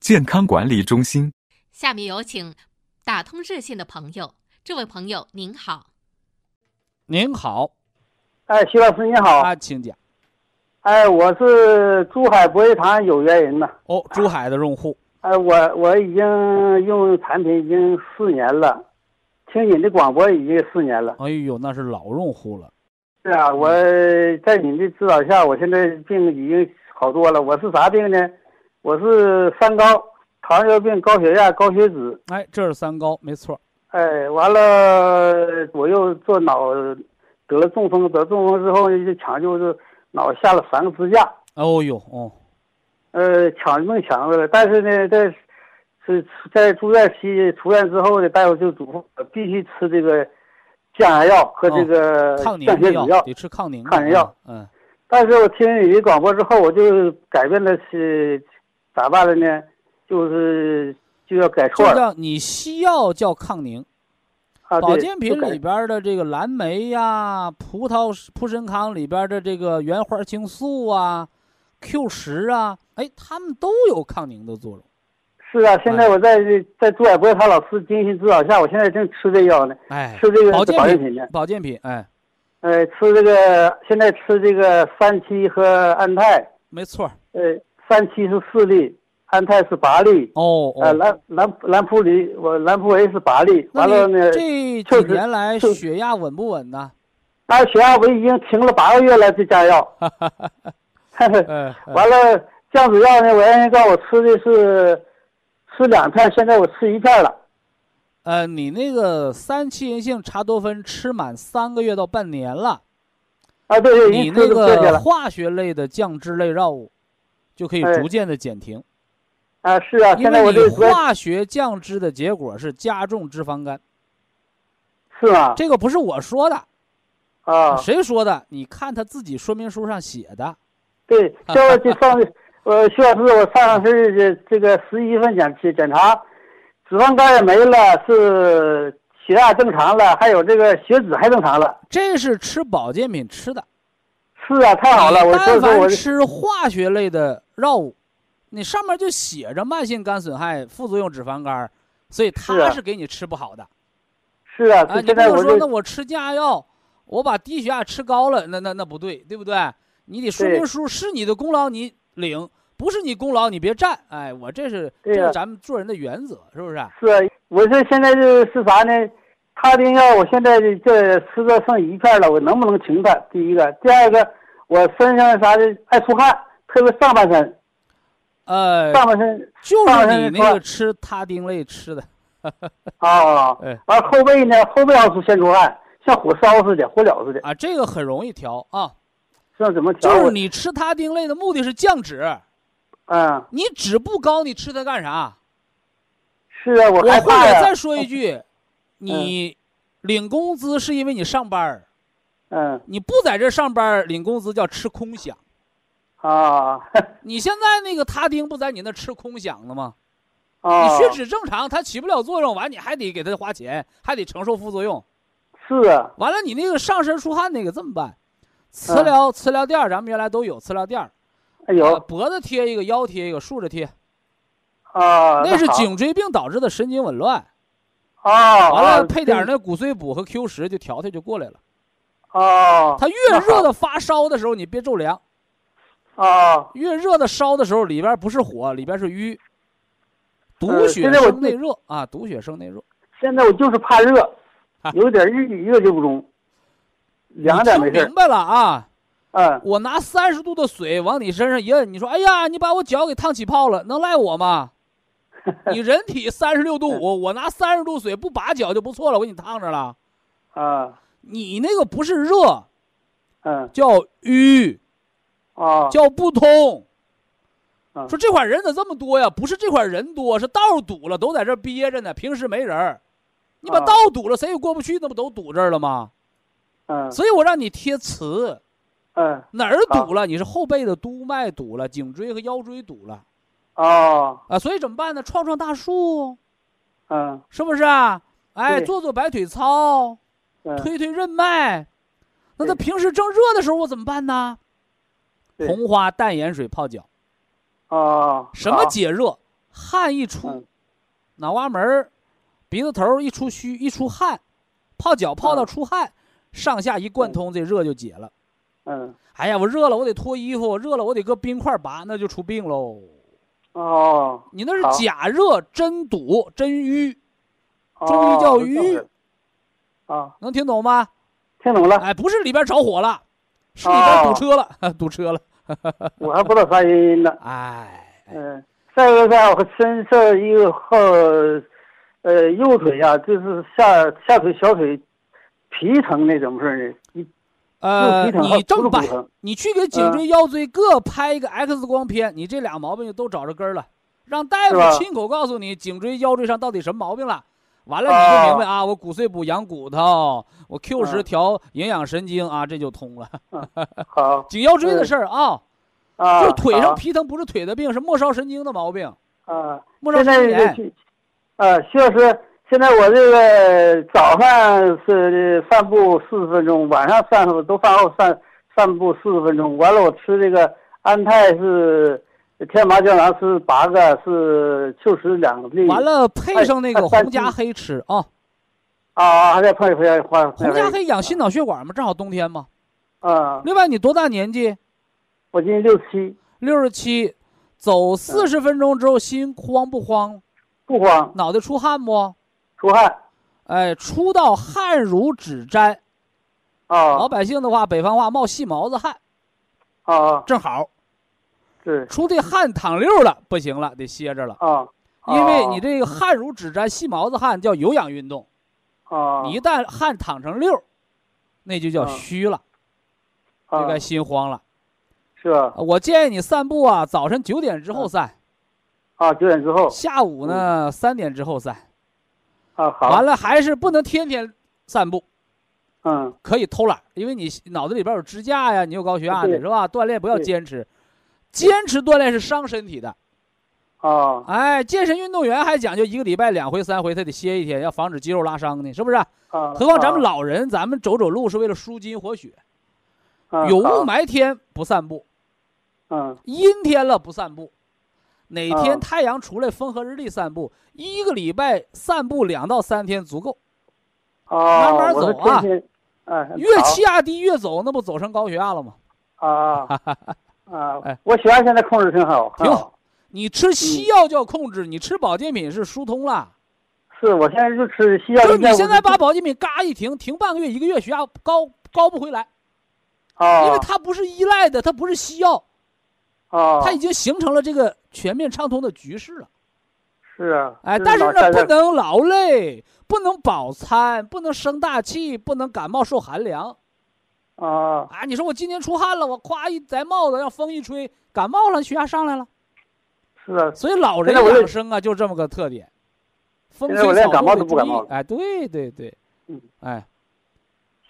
Speaker 4: 健康管理中心”。
Speaker 5: 下面有请打通热线的朋友。这位朋友您好，
Speaker 1: 您好，
Speaker 6: 哎，徐老师你好，
Speaker 1: 啊，请讲。
Speaker 6: 哎，我是珠海博医堂有缘人呐。
Speaker 1: 哦，珠海的用户。
Speaker 6: 哎，我我已经用产品已经四年了，听你的广播已经四年了。
Speaker 1: 哎呦，那是老用户了。
Speaker 6: 是啊，我在你的指导下，我现在病已经好多了。我是啥病呢？我是三高，糖尿病、高血压、高血脂。
Speaker 1: 哎，这是三高，没错。
Speaker 6: 哎，完了，我又做脑得了中风，得中风之后呢，就抢救是脑下了三个支架。
Speaker 1: 哦呦，哦，
Speaker 6: 呃，抢能抢回来，但是呢，在是在住院期出院之后呢，大夫就嘱咐必须吃这个降压药和这个降血脂
Speaker 1: 药，得吃抗凝
Speaker 6: 抗凝药。
Speaker 1: 嗯，
Speaker 6: 但是我听你的广播之后，我就改变了是咋办了呢？就是。就要改错了。
Speaker 1: 叫你西药叫抗凝，保健品里边的这个蓝莓呀、葡萄普参康里边的这个原花青素啊、Q 十啊，哎，它们都有抗凝的作用。
Speaker 6: 是啊，现在我在在朱海波他老师精心指导下，我现在正吃这药呢。
Speaker 1: 哎，
Speaker 6: 吃这个
Speaker 1: 保健
Speaker 6: 品呢。
Speaker 1: 保健品，哎，
Speaker 6: 呃，吃这个现在吃这个三七和安泰。
Speaker 1: 没错。
Speaker 6: 呃，三七是四粒。安泰是八粒
Speaker 1: 哦，
Speaker 6: 呃，兰兰兰普里我兰普 A 是八粒，完了呢，
Speaker 1: 这几年来血压稳不稳呢？
Speaker 6: 啊，血压我已经停了八个月了，这降药。完了降脂药呢，我原先告诉我吃的是吃两片，现在我吃一片了。
Speaker 1: 呃，你那个三七银杏茶多酚吃满三个月到半年了。
Speaker 6: 啊，对对，
Speaker 1: 你那个化学类的降脂类药物就可以逐渐的减停。
Speaker 6: 啊，是啊，现在我这
Speaker 1: 化学降脂的结果是加重脂肪肝，
Speaker 6: 是吗？
Speaker 1: 这个不是我说的，
Speaker 6: 啊，
Speaker 1: 谁说的？你看他自己说明书上写的。
Speaker 6: 对，这就上，呃，徐老师，我上次这这个十一份检检查，脂肪肝也没了，是血压正常了，还有这个血脂还正常了。
Speaker 1: 这是吃保健品吃的。
Speaker 6: 是啊，太好了！我
Speaker 1: 但凡吃化学类的药物。你上面就写着慢性肝损害副作用脂肪肝，所以他是给你吃不好的。
Speaker 6: 是啊，
Speaker 1: 啊，你不能说那我吃降压药，我把低血压吃高了，那那那不对，对不对？你得说明书是你的功劳你领，不是你功劳你别占。哎，我这是这是咱们做人的原则，是不是？
Speaker 6: 是啊，我这现在就是啥呢？他丁药我现在这吃的剩一片了，我能不能停它？第一个，第二个，我身上啥的爱出汗，特别上半身。
Speaker 1: 呃，
Speaker 6: 上半身
Speaker 1: 就是你那个吃他汀类吃的，
Speaker 6: 啊，完后背呢，后背要是先出汗，像火烧似的，火燎似的
Speaker 1: 啊，这个很容易调啊，
Speaker 6: 这怎么调？
Speaker 1: 就是你吃他汀类的目的是降脂，
Speaker 6: 嗯，
Speaker 1: 你脂不高，你吃它干啥？
Speaker 6: 是啊，我害怕
Speaker 1: 呀。再说一句，你领工资是因为你上班
Speaker 6: 嗯，
Speaker 1: 你不在这上班领工资叫吃空饷。
Speaker 6: 啊，
Speaker 1: 你现在那个他汀不在你那吃空饷了吗？
Speaker 6: 啊，
Speaker 1: 你血脂正常，它起不了作用，完你还得给他花钱，还得承受副作用。
Speaker 6: 是啊，
Speaker 1: 完了你那个上身出汗那个怎么办？磁疗磁疗垫咱们原来都有磁疗垫
Speaker 6: 有
Speaker 1: 脖子贴一个，腰贴一个，竖着贴。
Speaker 6: 啊，
Speaker 1: 那是颈椎病导致的神经紊乱。
Speaker 6: 啊，
Speaker 1: 完了配点那骨髓补和 Q 十就调调就过来了。
Speaker 6: 哦，
Speaker 1: 他越热的发烧的时候，你别着凉。
Speaker 6: 啊，
Speaker 1: 越热的烧的时候，里边不是火，里边是瘀。毒血生内热啊，毒血生内热。
Speaker 6: 现在我就是怕热，有点热热就不中，凉点没
Speaker 1: 事。明白了啊，
Speaker 6: 嗯，
Speaker 1: 我拿三十度的水往你身上一摁，你说，哎呀，你把我脚给烫起泡了，能赖我吗？你 人体三十六度五，我拿三十度水不把脚就不错了，我给你烫着了。
Speaker 6: 啊，
Speaker 1: 你那个不是热，
Speaker 6: 嗯
Speaker 1: 叫瘀，
Speaker 6: 哦
Speaker 1: 叫不通。
Speaker 6: 嗯
Speaker 1: 说这块人咋这么多呀？不是这块人多，是道儿堵了，都在这儿憋着呢。平时没人儿，你把
Speaker 6: 啊
Speaker 1: 道堵了，谁也过不去，那不都堵这儿了吗？
Speaker 6: 嗯
Speaker 1: 所以我让你贴磁，
Speaker 6: 嗯
Speaker 1: 哪儿堵了？你是后背的督脉堵了，颈椎和腰椎堵了
Speaker 6: 哦
Speaker 1: 啊。所以怎么办呢？撞撞大树，
Speaker 6: 嗯
Speaker 1: 是不是啊？哎，做做摆腿操，
Speaker 6: 嗯
Speaker 1: 推推任脉。那他平时正热的时候，我怎么办呢？
Speaker 6: 对。
Speaker 1: 红花淡盐水泡脚，
Speaker 6: 哦
Speaker 1: 什么解热？汗一出
Speaker 6: 嗯，
Speaker 1: 脑瓜门儿、鼻子头儿一出虚一出汗，泡脚泡到
Speaker 6: 嗯
Speaker 1: 出汗，上下一贯通，这热就解了。
Speaker 6: 嗯。
Speaker 1: 哎呀，我热了，我得脱衣服；热了，我得搁冰块拔，那就出病喽。
Speaker 6: 哦
Speaker 1: 你那是假热，真堵，真瘀，
Speaker 6: 哦
Speaker 1: 中医叫瘀。
Speaker 6: 啊。
Speaker 1: 能听懂吗？
Speaker 6: 听懂了。
Speaker 1: 哎，不是里边着火了，是里边堵车了，堵车了。
Speaker 6: 我还不知道啥原因呢
Speaker 1: 哎，
Speaker 6: 嗯再一个呢我身上一个后呃右腿啊就是下下腿小腿皮疼那怎么事儿呢你
Speaker 1: 呃，你这么办你去给颈椎、腰椎各拍一个 X 光片，你这俩毛病就都找着根儿了。让大夫亲口告诉你颈椎、腰椎上到底什么毛病了。完了，你就明白啊，我骨碎补养骨头，我 Q 十
Speaker 6: 嗯
Speaker 1: 调营养神经啊，这就通了。
Speaker 6: 好
Speaker 1: 颈腰椎的事儿啊，
Speaker 6: 啊
Speaker 1: 就腿上皮疼，不是腿的病，是末梢神经的毛病。
Speaker 6: 啊
Speaker 1: 末梢神经炎。
Speaker 6: 啊，徐老师，现在我这个早上是散步四十分钟，晚上散步都饭后散散步四十分钟。完了，我吃这个安泰是天麻胶囊是八个，是秋实两粒。
Speaker 1: 完了，配上那个红加黑吃啊，
Speaker 6: 啊，还得配配换
Speaker 1: 红加黑养心脑血管嘛，正好冬天嘛。
Speaker 6: 啊，
Speaker 1: 另外，你多大年纪？
Speaker 6: 我今年六七，
Speaker 1: 六十七，走四十分钟之后，心慌不慌？
Speaker 6: 不慌，
Speaker 1: 脑袋出汗不？
Speaker 6: 出汗
Speaker 1: 哎，出到汗如指沾。老
Speaker 6: 啊
Speaker 1: 百姓的话，北方话冒细毛子汗，
Speaker 6: 啊，
Speaker 1: 正好
Speaker 6: 是
Speaker 1: 出的汗淌溜了，不行了，得歇着了。
Speaker 6: 啊，
Speaker 1: 因为你这个汗如指沾，细毛子汗叫有氧运动，
Speaker 6: 啊，
Speaker 1: 你一旦汗淌成溜儿，那就叫
Speaker 6: 啊
Speaker 1: 虚了，
Speaker 6: 啊
Speaker 1: 就该心慌了。
Speaker 6: 是吧？
Speaker 1: 我建议你散步啊，早晨九点之后散，
Speaker 6: 啊，九点之后
Speaker 1: 下午呢三点之后散。
Speaker 6: 啊，好，
Speaker 1: 完了还是不能天天散步，
Speaker 6: 嗯
Speaker 1: 可以偷懒，因为你脑子里边有支架呀，你有高血压的是吧？锻炼不要坚持，坚持锻炼是伤身体的。
Speaker 6: 啊
Speaker 1: 哎，健身运动员还讲究一个礼拜两回三回，他得歇一天，要防止肌肉拉伤呢，是不是？
Speaker 6: 啊，
Speaker 1: 何况咱们
Speaker 6: 啊
Speaker 1: 老人，咱们走走路是为了舒筋活血。
Speaker 6: 啊
Speaker 1: 有雾霾天不散步，
Speaker 6: 嗯
Speaker 1: 阴天了不散步，哪天
Speaker 6: 啊
Speaker 1: 太阳出来风和日丽散步，一个礼拜散步两到三天足够。
Speaker 6: 啊，
Speaker 1: 慢慢走啊，越气压低越走，那不走成高血压了吗？
Speaker 6: 啊 啊
Speaker 1: 哎，
Speaker 6: 我血压现在控制挺好，
Speaker 1: 挺好。你吃西药就要控制，你吃保健品是疏通了。
Speaker 6: 是我现在就吃西药，
Speaker 1: 就是你现在把保健品嘎一停，停半个月一个月，血压高高不回来，
Speaker 6: 啊，
Speaker 1: 因为它不是依赖的，它不是西药，
Speaker 6: 啊，
Speaker 1: 它已经形成了这个全面畅通的局势了。
Speaker 6: 是啊，
Speaker 1: 哎，但是呢，不能劳累，不能饱餐，不能生大气，不能感冒受寒凉。
Speaker 6: 啊，
Speaker 1: 啊，你说我今天出汗了，我咵一摘帽子，让风一吹，感冒了，血压上来了。
Speaker 6: 是啊，
Speaker 1: 所以老人养生啊，就这么个特点。风
Speaker 6: 现
Speaker 1: 吹草
Speaker 6: 在我连感冒
Speaker 1: 动得注意
Speaker 6: 都不感冒了
Speaker 1: 哎，对对对，
Speaker 6: 嗯，
Speaker 1: 哎，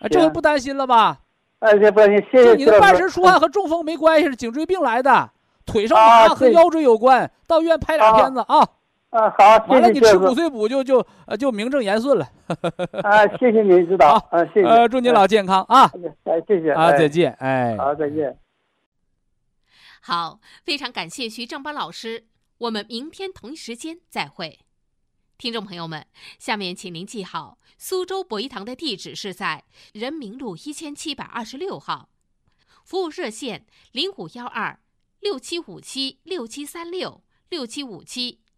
Speaker 1: 哎，这回
Speaker 6: 行
Speaker 1: 不担心了吧？
Speaker 6: 哎，这不行，谢谢
Speaker 1: 就你的半身出汗和中风没关系，是颈椎病来的，腿上麻和腰椎有关。到医院拍俩
Speaker 6: 啊
Speaker 1: 片子啊，
Speaker 6: 啊，好，谢
Speaker 1: 完了你吃骨碎补就就呃就名正言顺了。
Speaker 6: 啊，谢谢您指导，啊，谢谢，
Speaker 1: 呃，祝您老健康啊
Speaker 6: 哎，谢谢
Speaker 1: 啊，
Speaker 6: 哎
Speaker 1: 再见，哎。
Speaker 6: 好，再见。
Speaker 5: 好，非常感谢徐正邦老师，我们明天同一时间再会。听众朋友们，下面请您记好，苏州博一堂的地址是在人民路一千七百二十六号，服务热线零五幺二六七五七六七三六六七五七